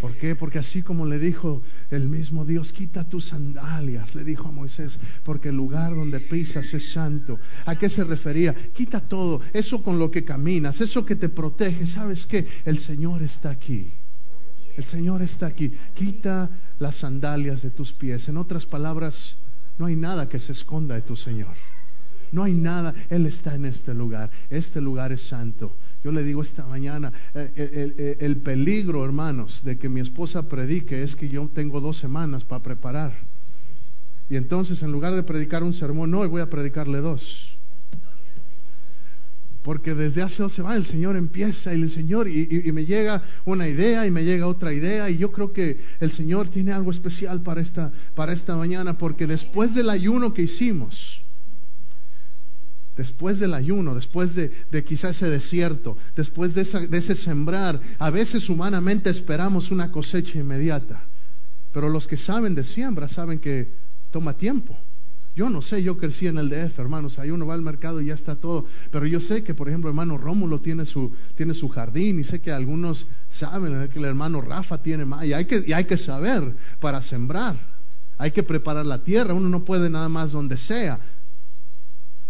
¿Por qué? Porque así como le dijo el mismo Dios, quita tus sandalias, le dijo a Moisés, porque el lugar donde pisas es santo. ¿A qué se refería? Quita todo, eso con lo que caminas, eso que te protege. ¿Sabes qué? El Señor está aquí. El Señor está aquí. Quita las sandalias de tus pies. En otras palabras, no hay nada que se esconda de tu Señor. No hay nada. Él está en este lugar. Este lugar es santo. Yo le digo esta mañana, eh, el, peligro, hermanos, de que mi esposa predique es que yo tengo dos semanas para preparar. Y entonces, en lugar de predicar un sermón hoy, voy a predicarle dos. Porque desde hace dos semanas el Señor empieza y el Señor, y, y, me llega una idea y me llega otra idea, y yo creo que el Señor tiene algo especial para esta, para esta mañana, porque después del ayuno que hicimos, después del ayuno, después de, de quizá ese desierto, después de, ese sembrar, a veces humanamente esperamos una cosecha inmediata, pero los que saben de siembra saben que toma tiempo. Yo no sé, yo crecí en el DF, hermanos, ahí uno va al mercado y ya está todo, pero yo sé que, por ejemplo, hermano Rómulo tiene su, tiene su jardín y sé que algunos saben que el hermano Rafa tiene más, y hay que, y hay que saber para sembrar, hay que preparar la tierra, uno no puede nada más donde sea,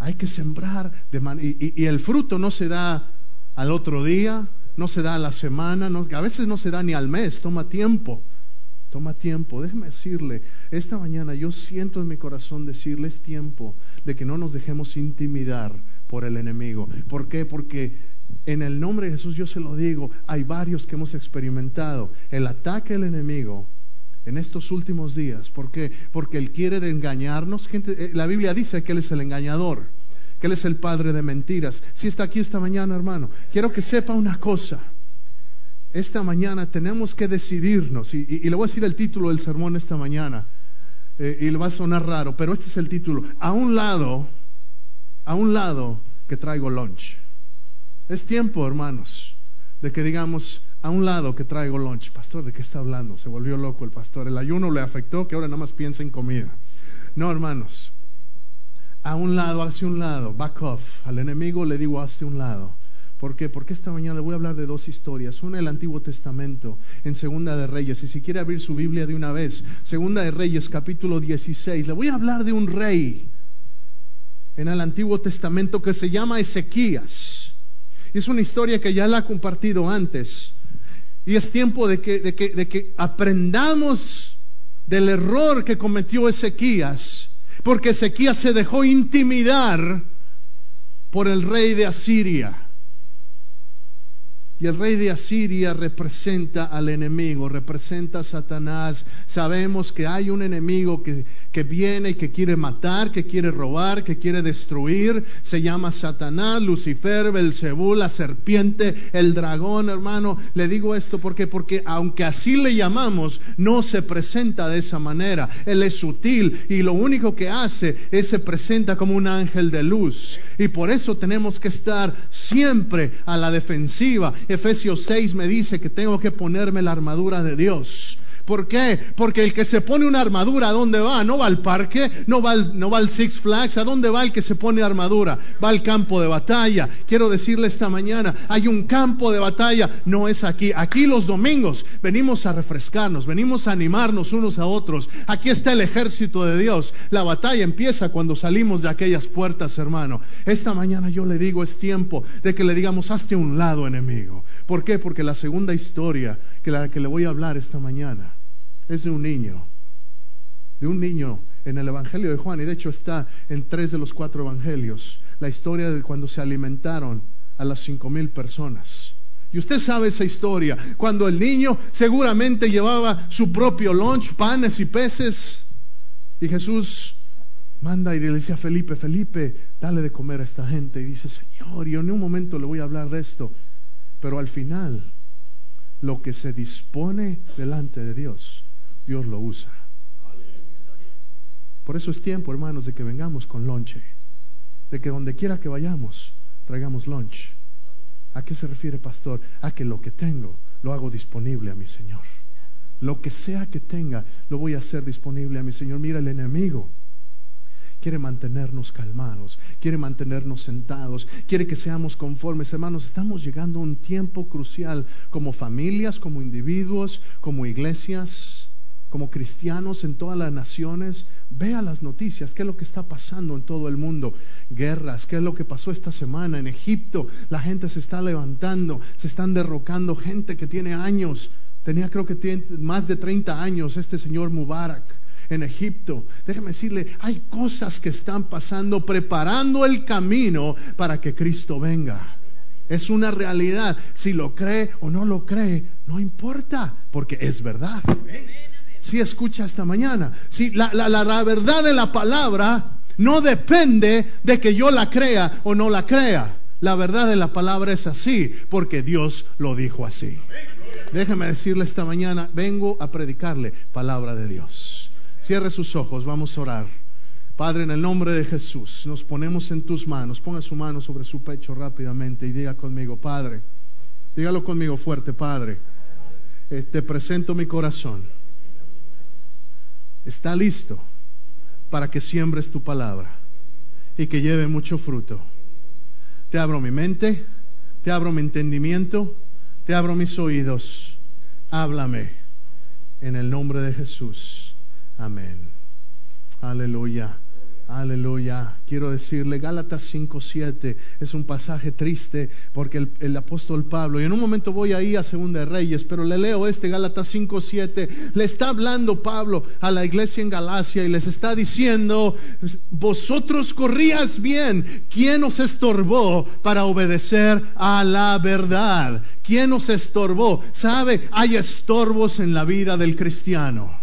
hay que sembrar de y, el fruto no se da al otro día, no se da a la semana, a veces no se da ni al mes, toma tiempo, toma tiempo. Déjeme decirle, esta mañana yo siento en mi corazón decirle es tiempo de que no nos dejemos intimidar por el enemigo. ¿Por qué? Porque en el nombre de Jesús yo se lo digo, hay varios que hemos experimentado el ataque del enemigo en estos últimos días. ¿Por qué? Porque Él quiere engañarnos. Eh, la Biblia dice que Él es el engañador, que Él es el padre de mentiras. Si está aquí esta mañana, hermano, quiero que sepa una cosa. Esta mañana tenemos que decidirnos, y, le voy a decir el título del sermón esta mañana, eh, y le va a sonar raro, pero este es el título. A un lado, a un lado que traigo lunch. Es tiempo, hermanos, de que digamos, a un lado que traigo lunch. Pastor, ¿de qué está hablando? Se volvió loco el pastor. El ayuno le afectó que ahora nada más piensa en comida. No, hermanos. A un lado, hacia un lado, back off. Al enemigo le digo hacia un lado. ¿Por qué? Porque esta mañana le voy a hablar de dos historias. Una del Antiguo Testamento, en Segunda de Reyes. Y si quiere abrir su Biblia de una vez, Segunda de Reyes, capítulo 16. Le voy a hablar de un rey en el Antiguo Testamento que se llama Ezequías. Es una historia que ya la he compartido antes. Y es tiempo de que, aprendamos del error que cometió Ezequías, porque Ezequías se dejó intimidar por el rey de Asiria. Y el rey de Asiria representa al enemigo, representa a Satanás. Sabemos que hay un enemigo que, que, viene y que quiere matar, que quiere robar, que quiere destruir. Se llama Satanás, Lucifer, Belcebú, la serpiente, el dragón, hermano. Le digo esto porque, porque aunque así le llamamos, no se presenta de esa manera. Él es sutil y lo único que hace es se presenta como un ángel de luz. Y por eso tenemos que estar siempre a la defensiva Efesios 6 me dice que tengo que ponerme la armadura de Dios. ¿Por qué? Porque el que se pone una armadura, ¿a dónde va? No va al parque, no va al, no va al Six Flags, ¿a dónde va el que se pone armadura? Va al campo de batalla. Quiero decirle esta mañana, hay un campo de batalla, no es aquí. Aquí los domingos venimos a refrescarnos, venimos a animarnos unos a otros. Aquí está el ejército de Dios. La batalla empieza cuando salimos de aquellas puertas, hermano. Esta mañana yo le digo, es tiempo de que le digamos, hazte un lado, enemigo. ¿Por qué? Porque la segunda historia que la que le voy a hablar esta mañana es de un niño, de un niño en el Evangelio de Juan, y de hecho está en tres de los cuatro Evangelios, la historia de cuando se alimentaron a las cinco mil personas. Y usted sabe esa historia, cuando el niño seguramente llevaba su propio lunch, panes y peces, y Jesús manda y le dice a Felipe, Felipe, dale de comer a esta gente. Y dice, Señor, yo en un momento le voy a hablar de esto, pero al final, lo que se dispone delante de Dios Dios lo usa. Por eso es tiempo, hermanos, de que vengamos con lonche. De que donde quiera que vayamos, traigamos lunch. ¿A qué se refiere, pastor? A que lo que tengo lo hago disponible a mi Señor. Lo que sea que tenga, lo voy a hacer disponible a mi Señor. Mira el enemigo. quiere mantenernos calmados, quiere mantenernos sentados, quiere que seamos conformes. Hermanos, estamos llegando a un tiempo crucial como familias, como individuos, como iglesias, como cristianos en todas las naciones. Vea las noticias, qué es lo que está pasando en todo el mundo. Guerras, qué es lo que pasó esta semana en Egipto. La gente se está levantando, se están derrocando gente que tiene años. Tenía creo que tiene más de 30 años este señor Mubarak en Egipto. Déjeme decirle, hay cosas que están pasando preparando el camino para que Cristo venga. Es una realidad. Si lo cree o no lo cree, no importa, porque es verdad. Si escucha esta mañana, si la, la, la verdad de la palabra no depende de que yo la crea o no la crea. La verdad de la palabra es así, porque Dios lo dijo así. Déjeme decirle esta mañana, vengo a predicarle palabra de Dios. Cierre sus ojos, vamos a orar. Padre, en el nombre de Jesús, nos ponemos en tus manos. Ponga su mano sobre su pecho rápidamente y diga conmigo, Padre, dígalo conmigo fuerte, Padre, eh, te presento mi corazón. Está listo para que siembres tu palabra y que lleve mucho fruto. Te abro mi mente, te abro mi entendimiento, te abro mis oídos. Háblame en el nombre de Jesús. Amén. Aleluya. Aleluya. Quiero decirle, Gálatas 5.7 es un pasaje triste porque el, apóstol Pablo, y en un momento voy ahí a Segunda de Reyes, pero le leo este Gálatas 5.7, le está hablando Pablo a la iglesia en Galacia y les está diciendo, vosotros corrías bien, ¿quién os estorbó para obedecer a la verdad? ¿Quién os estorbó? ¿Sabe? Hay estorbos en la vida del cristiano.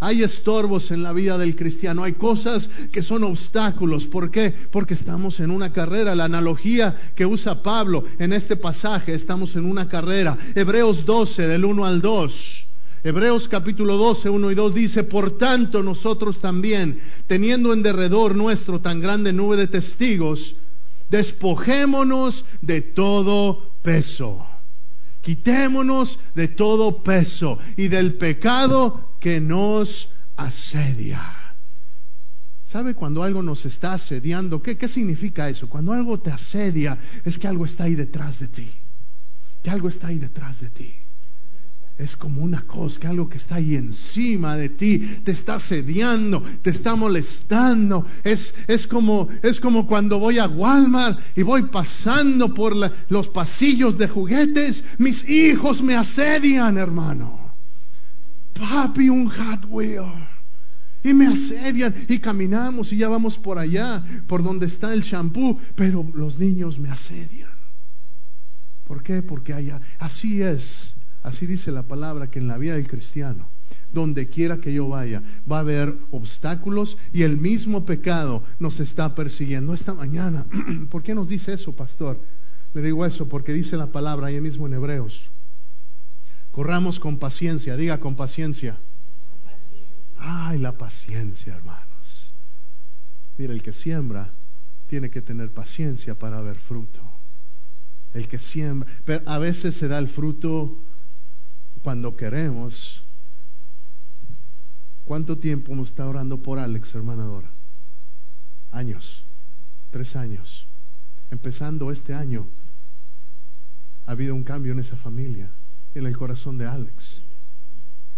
Hay estorbos en la vida del cristiano, hay cosas que son obstáculos. ¿Por qué? Porque estamos en una carrera. La analogía que usa Pablo en este pasaje, estamos en una carrera. Hebreos 12, del 1 al 2. Hebreos capítulo 12, 1 y 2 dice, por tanto nosotros también, teniendo en derredor nuestro tan grande nube de testigos, despojémonos de todo peso. Quitémonos de todo peso y del pecado que nos asedia. ¿Sabe cuando algo nos está asediando? ¿Qué, ¿Qué significa eso? Cuando algo te asedia es que algo está ahí detrás de ti. Que algo está ahí detrás de ti. Es como una cosa, que algo que está ahí encima de ti, te está asediando, te está molestando. Es, es, como, es como cuando voy a Walmart y voy pasando por los pasillos de juguetes. Mis hijos me asedian, hermano papi, un Hot Wheel. Y me asedian y caminamos y ya vamos por allá, por donde está el shampoo, pero los niños me asedian. ¿Por qué? Porque allá, así es, así dice la palabra que en la vida del cristiano, donde quiera que yo vaya, va a haber obstáculos y el mismo pecado nos está persiguiendo. Esta mañana, ¿por qué nos dice eso, pastor? Le digo eso porque dice la palabra ahí mismo en Hebreos Corramos con paciencia, diga con paciencia. Ay, la paciencia, hermanos. Mira, el que siembra tiene que tener paciencia para ver fruto. El que siembra, pero a veces se da el fruto cuando queremos. ¿Cuánto tiempo hemos estado orando por Alex, hermana Dora? Años, tres años. Empezando este año, ha habido un cambio en esa familia en el corazón de Alex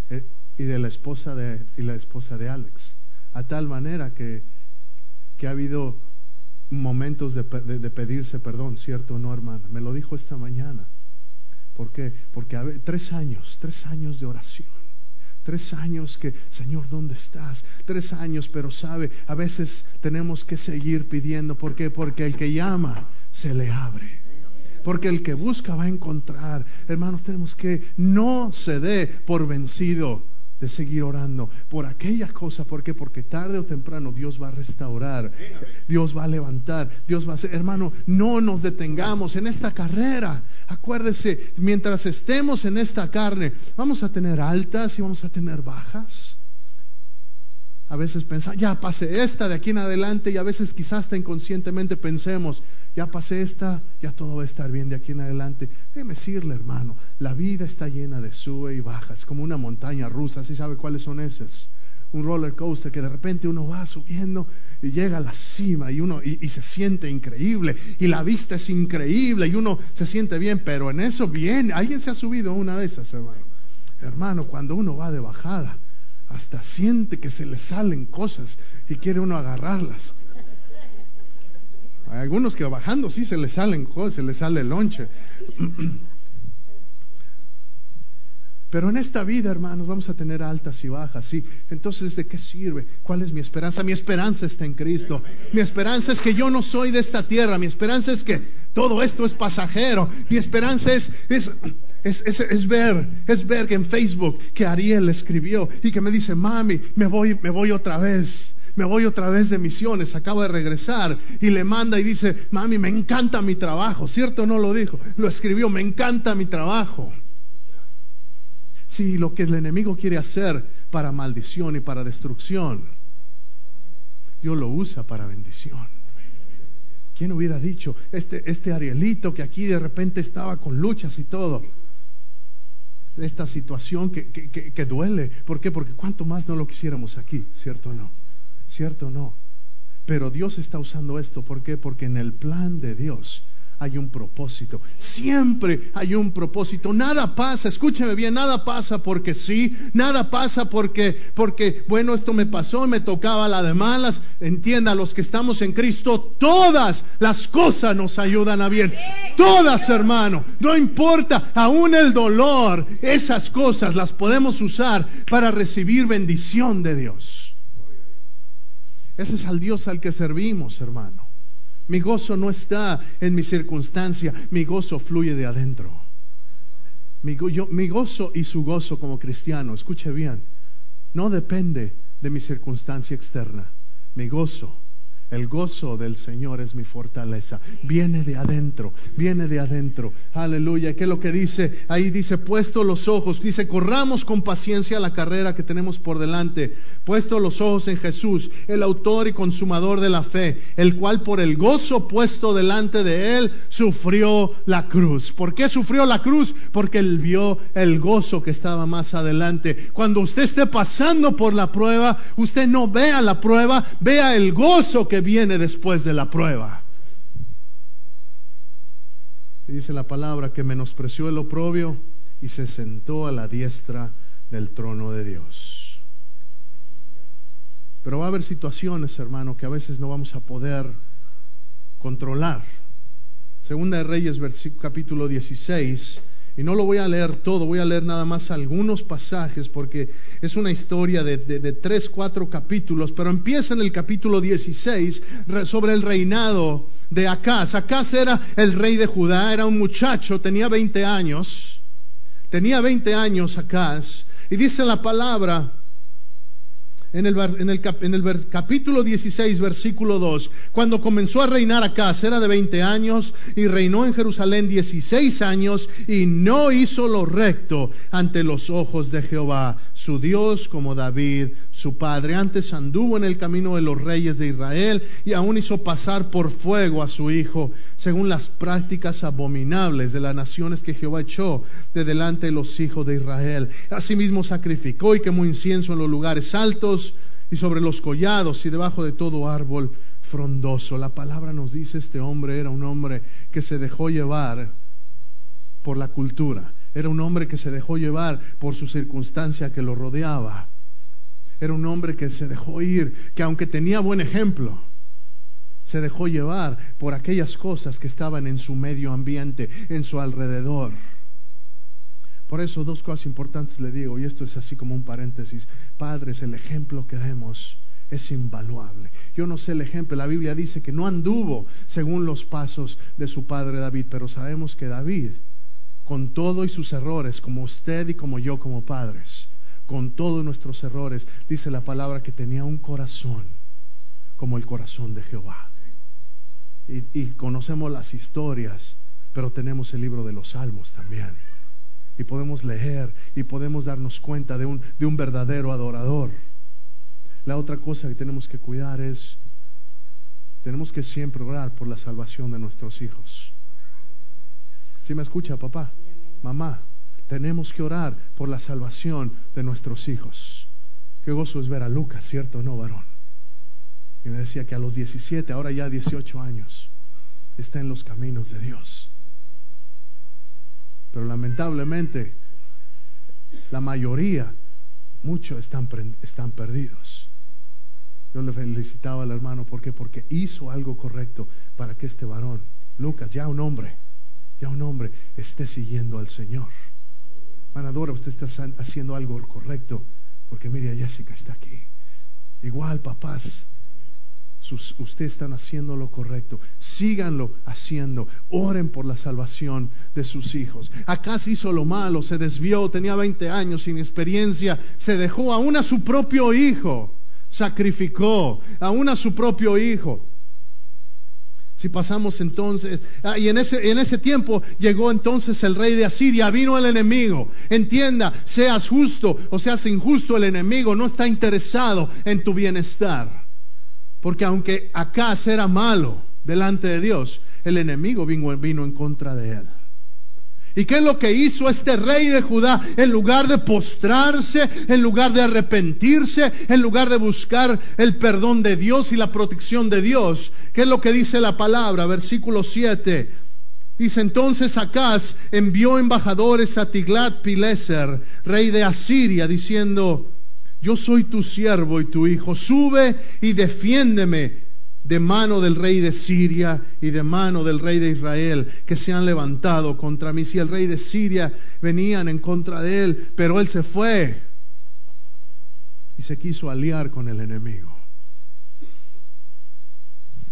eh, y de la esposa de, la esposa de Alex. A tal manera que, que ha habido momentos de, pedirse perdón, ¿cierto o no, hermana? Me lo dijo esta mañana. ¿Por qué? Porque tres años, tres años de oración. Tres años que, Señor, ¿dónde estás? Tres años, pero sabe, a veces tenemos que seguir pidiendo. ¿Por qué? Porque el que llama, se le abre porque el que busca va a encontrar. Hermanos, tenemos que no se dé por vencido de seguir orando por aquellas cosas. ¿Por qué? Porque tarde o temprano Dios va a restaurar, Dios va a levantar, Dios va a hacer. Hermano, no nos detengamos en esta carrera. Acuérdese, mientras estemos en esta carne, vamos a tener altas y vamos a tener bajas. A veces pensamos, ya pasé esta de aquí en adelante y a veces quizás hasta inconscientemente pensemos, ya pasé esta, ya todo va a estar bien de aquí en adelante. Déjeme decirle, hermano, la vida está llena de sube y bajas, como una montaña rusa, ¿sí sabe cuáles son esas? un roller coaster que de repente uno va subiendo y llega a la cima y uno y, se siente increíble y la vista es increíble y uno se siente bien, pero en eso bien, alguien se ha subido a una de esas, hermano. Hermano, cuando uno va de bajada, hasta siente que se le salen cosas y quiere uno agarrarlas. Hay algunos que bajando sí se le salen cosas, se le sale el lonche. Pero en esta vida, hermanos, vamos a tener altas y bajas, sí. Entonces, ¿de qué sirve? ¿Cuál es mi esperanza? Mi esperanza está en Cristo. Mi esperanza es que yo no soy de esta tierra. Mi esperanza es que todo esto es pasajero. Mi esperanza es, es, es, es, ver, es ver en Facebook que Ariel escribió y que me dice, mami, me voy, me voy otra vez. Me voy otra vez de misiones, acabo de regresar y le manda y dice, mami, me encanta mi trabajo. ¿Cierto no lo dijo? Lo escribió, me encanta mi trabajo. Sí, lo que el enemigo quiere hacer para maldición y para destrucción, Dios lo usa para bendición. ¿Quién hubiera dicho, este, este Arielito que aquí de repente estaba con luchas y todo? Esta situación que, que, que, duele. ¿Por qué? Porque cuánto más no lo quisiéramos aquí, ¿cierto o no? ¿Cierto o no? Pero Dios está usando esto. ¿Por qué? Porque en el plan de Dios hay un propósito. Siempre hay un propósito. Nada pasa, escúcheme bien, nada pasa porque sí, nada pasa porque, porque, bueno, esto me pasó, me tocaba la de malas. Entienda, los que estamos en Cristo, todas las cosas nos ayudan a bien. Todas, hermano. No importa, aún el dolor, esas cosas las podemos usar para recibir bendición de Dios. Ese es al Dios al que servimos, hermano. Mi gozo no está en mi circunstancia, mi gozo fluye de adentro. Mi, mi, gozo y su gozo como cristiano, escuche bien, no depende de mi circunstancia externa. Mi gozo el gozo del Señor es mi fortaleza. Viene de adentro, viene de adentro. Aleluya. ¿Qué es lo que dice? Ahí dice, puesto los ojos, dice, corramos con paciencia la carrera que tenemos por delante. Puesto los ojos en Jesús, el autor y consumador de la fe, el cual por el gozo puesto delante de él sufrió la cruz. ¿Por qué sufrió la cruz? Porque él vio el gozo que estaba más adelante. Cuando usted esté pasando por la prueba, usted no vea la prueba, vea el gozo que viene después de la prueba. Dice la palabra que menospreció el oprobio y se sentó a la diestra del trono de Dios. Pero va a haber situaciones, hermano, que a veces no vamos a poder controlar. Segunda de Reyes, capítulo 16, y no lo voy a leer todo, voy a leer nada más algunos pasajes porque es una historia de, tres, cuatro capítulos, pero empieza en el capítulo 16 sobre el reinado de Acaz. Acaz era el rey de Judá, era un muchacho, tenía 20 años, tenía 20 años Acaz, y dice la palabra en el, en, el, en el, capítulo 16, versículo 2, cuando comenzó a reinar acá, era de 20 años y reinó en Jerusalén 16 años y no hizo lo recto ante los ojos de Jehová, su Dios, como David, su padre. Antes anduvo en el camino de los reyes de Israel y aún hizo pasar por fuego a su hijo, según las prácticas abominables de las naciones que Jehová echó de delante de los hijos de Israel. Asimismo sacrificó y quemó incienso en los lugares altos y sobre los collados y debajo de todo árbol frondoso. La palabra nos dice este hombre era un hombre que se dejó llevar por la cultura. Era un hombre que se dejó llevar por su circunstancia que lo rodeaba. Era un hombre que se dejó ir, que aunque tenía buen ejemplo, se dejó llevar por aquellas cosas que estaban en su medio ambiente, en su alrededor. Por eso dos cosas importantes le digo, y esto es así como un paréntesis. Padres, el ejemplo que demos es invaluable. Yo no sé el ejemplo, la Biblia dice que no anduvo según los pasos de su padre David, pero sabemos que David, con todo y sus errores, como usted y como yo como padres, con todos nuestros errores, dice la palabra que tenía un corazón como el corazón de Jehová. Y, conocemos las historias, pero tenemos el libro de los salmos también. Y podemos leer y podemos darnos cuenta de un, de un verdadero adorador. La otra cosa que tenemos que cuidar es, tenemos que siempre orar por la salvación de nuestros hijos. ¿Sí me escucha, papá? Mamá, tenemos que orar por la salvación de nuestros hijos. Qué gozo es ver a Lucas, ¿cierto no, varón? Y me decía que a los 17, ahora ya 18 años, está en los caminos de Dios. Pero lamentablemente, la mayoría, muchos están, están perdidos. Yo le felicitaba al hermano, ¿por qué? Porque hizo algo correcto para que este varón, Lucas, ya un hombre, ya un hombre, esté siguiendo al Señor. Manadora, usted está haciendo algo correcto, porque mire, Jessica está aquí. Igual, papás, ustedes están haciendo lo correcto. Síganlo haciendo. Oren por la salvación de sus hijos. Acá se hizo lo malo, se desvió, tenía 20 años sin experiencia, se dejó aún a su propio hijo, sacrificó aún a su propio hijo. Si pasamos entonces, ah, y en ese, en ese tiempo llegó entonces el rey de Asiria, vino el enemigo. Entienda, seas justo o seas injusto, el enemigo no está interesado en tu bienestar. Porque aunque acá era malo delante de Dios, el enemigo vino, vino en contra de él. ¿Y qué es lo que hizo este rey de Judá? En lugar de postrarse, en lugar de arrepentirse, en lugar de buscar el perdón de Dios y la protección de Dios. ¿Qué es lo que dice la palabra? Versículo 7. Dice entonces Acaz envió embajadores a Tiglat Pileser, rey de Asiria, diciendo, yo soy tu siervo y tu hijo, sube y defiéndeme de mano del rey de Siria y de mano del rey de Israel que se han levantado contra mí. Si el rey de Siria venían en contra de él, pero él se fue y se quiso aliar con el enemigo.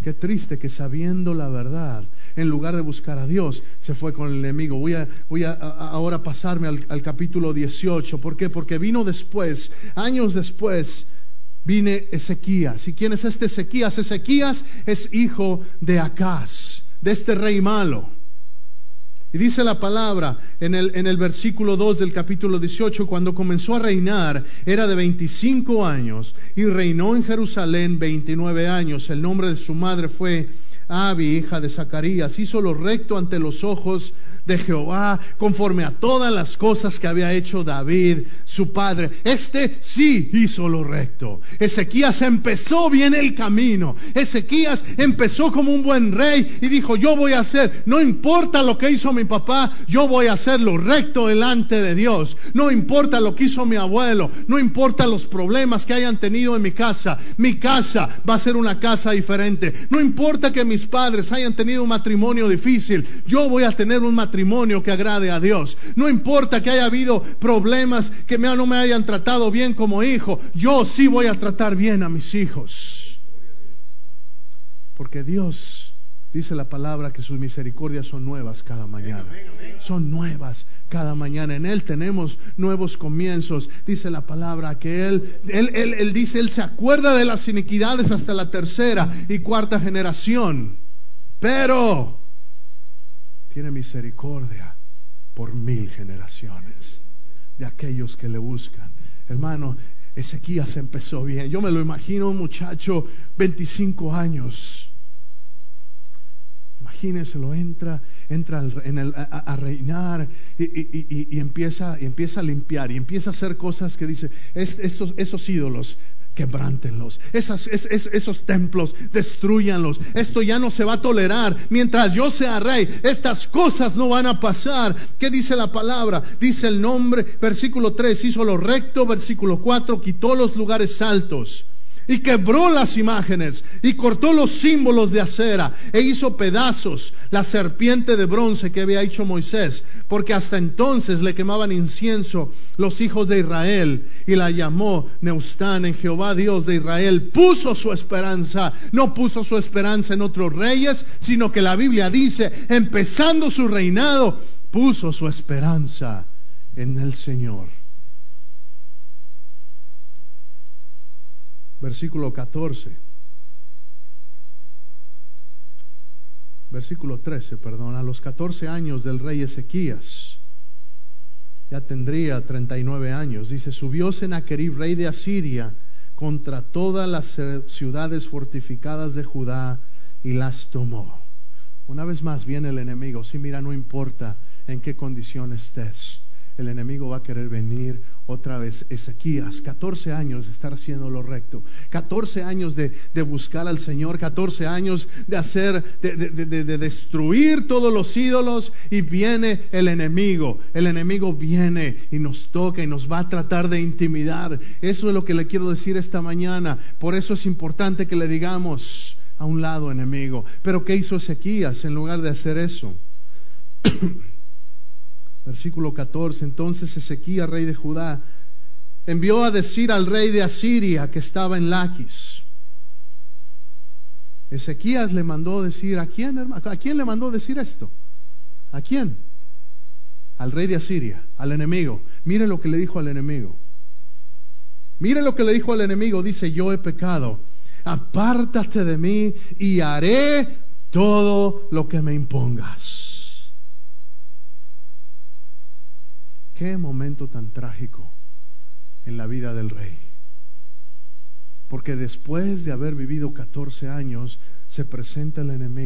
Qué triste que sabiendo la verdad, en lugar de buscar a Dios, se fue con el enemigo. Voy a, voy a, ahora pasarme al, al, capítulo 18. ¿Por qué? Porque vino después, años después, vine Ezequías. ¿Y quién es este Ezequías? Ezequías es hijo de Acaz, de este rey malo. Y dice la palabra en el, en el versículo 2 del capítulo 18, cuando comenzó a reinar, era de 25 años y reinó en Jerusalén 29 años. El nombre de su madre fue Abi, hija de Zacarías. Hizo lo recto ante los ojos de Jehová, conforme a todas las cosas que había hecho David, su padre. Este sí hizo lo recto. Ezequías empezó bien el camino. Ezequías empezó como un buen rey y dijo, yo voy a hacer, no importa lo que hizo mi papá, yo voy a hacer lo recto delante de Dios. No importa lo que hizo mi abuelo, no importa los problemas que hayan tenido en mi casa, mi casa va a ser una casa diferente. No importa que mis padres hayan tenido un matrimonio difícil, yo voy a tener un matrimonio que agrade a Dios. No importa que haya habido problemas que no me hayan tratado bien como hijo, yo sí voy a tratar bien a mis hijos. Porque Dios dice la palabra que sus misericordias son nuevas cada mañana. Son nuevas cada mañana. En Él tenemos nuevos comienzos. Dice la palabra que Él, Él, Él, Él dice, Él se acuerda de las iniquidades hasta la tercera y cuarta generación. Pero tiene misericordia por mil generaciones de aquellos que le buscan. Hermano, Ezequías empezó bien. Yo me lo imagino un muchacho, 25 años. Lo entra, entra en el, a, reinar y, empieza, y empieza a limpiar y empieza a hacer cosas que dice, estos, esos ídolos quebrántenlos. Esas, esos templos, destruyanlos. Esto ya no se va a tolerar. Mientras yo sea rey, estas cosas no van a pasar. ¿Qué dice la palabra? Dice el nombre, versículo 3, hizo lo recto, versículo 4, quitó los lugares altos y quebró las imágenes y cortó los símbolos de acera e hizo pedazos la serpiente de bronce que había hecho Moisés, porque hasta entonces le quemaban incienso los hijos de Israel y la llamó Neustán en Jehová Dios de Israel. Puso su esperanza, no puso su esperanza en otros reyes, sino que la Biblia dice, empezando su reinado, puso su esperanza en el Señor. Versículo 14. Versículo 13, perdón, a los 14 años del rey Ezequías, ya tendría 39 años, dice, subió Sennacherib, rey de Asiria, contra todas las ciudades fortificadas de Judá y las tomó. Una vez más viene el enemigo, sí, mira, no importa en qué condición estés, el enemigo va a querer venir otra vez. Ezequías, 14 años de estar haciendo lo recto, 14 años de, buscar al Señor, 14 años de hacer, de, de, destruir todos los ídolos y viene el enemigo. El enemigo viene y nos toca y nos va a tratar de intimidar. Eso es lo que le quiero decir esta mañana. Por eso es importante que le digamos a un lado enemigo. Pero ¿qué hizo Ezequías en lugar de hacer eso? Versículo 14. Entonces Ezequías, rey de Judá, envió a decir al rey de Asiria que estaba en Laquis. Ezequías le mandó decir, ¿a quién, ¿A quién le mandó decir esto? ¿A quién? Al rey de Asiria, al enemigo. Mire lo que le dijo al enemigo. Mire lo que le dijo al enemigo. Dice, yo he pecado. Apártate de mí y haré todo lo que me impongas. Qué momento tan trágico en la vida del rey. Porque después de haber vivido 14 años, se presenta el enemigo.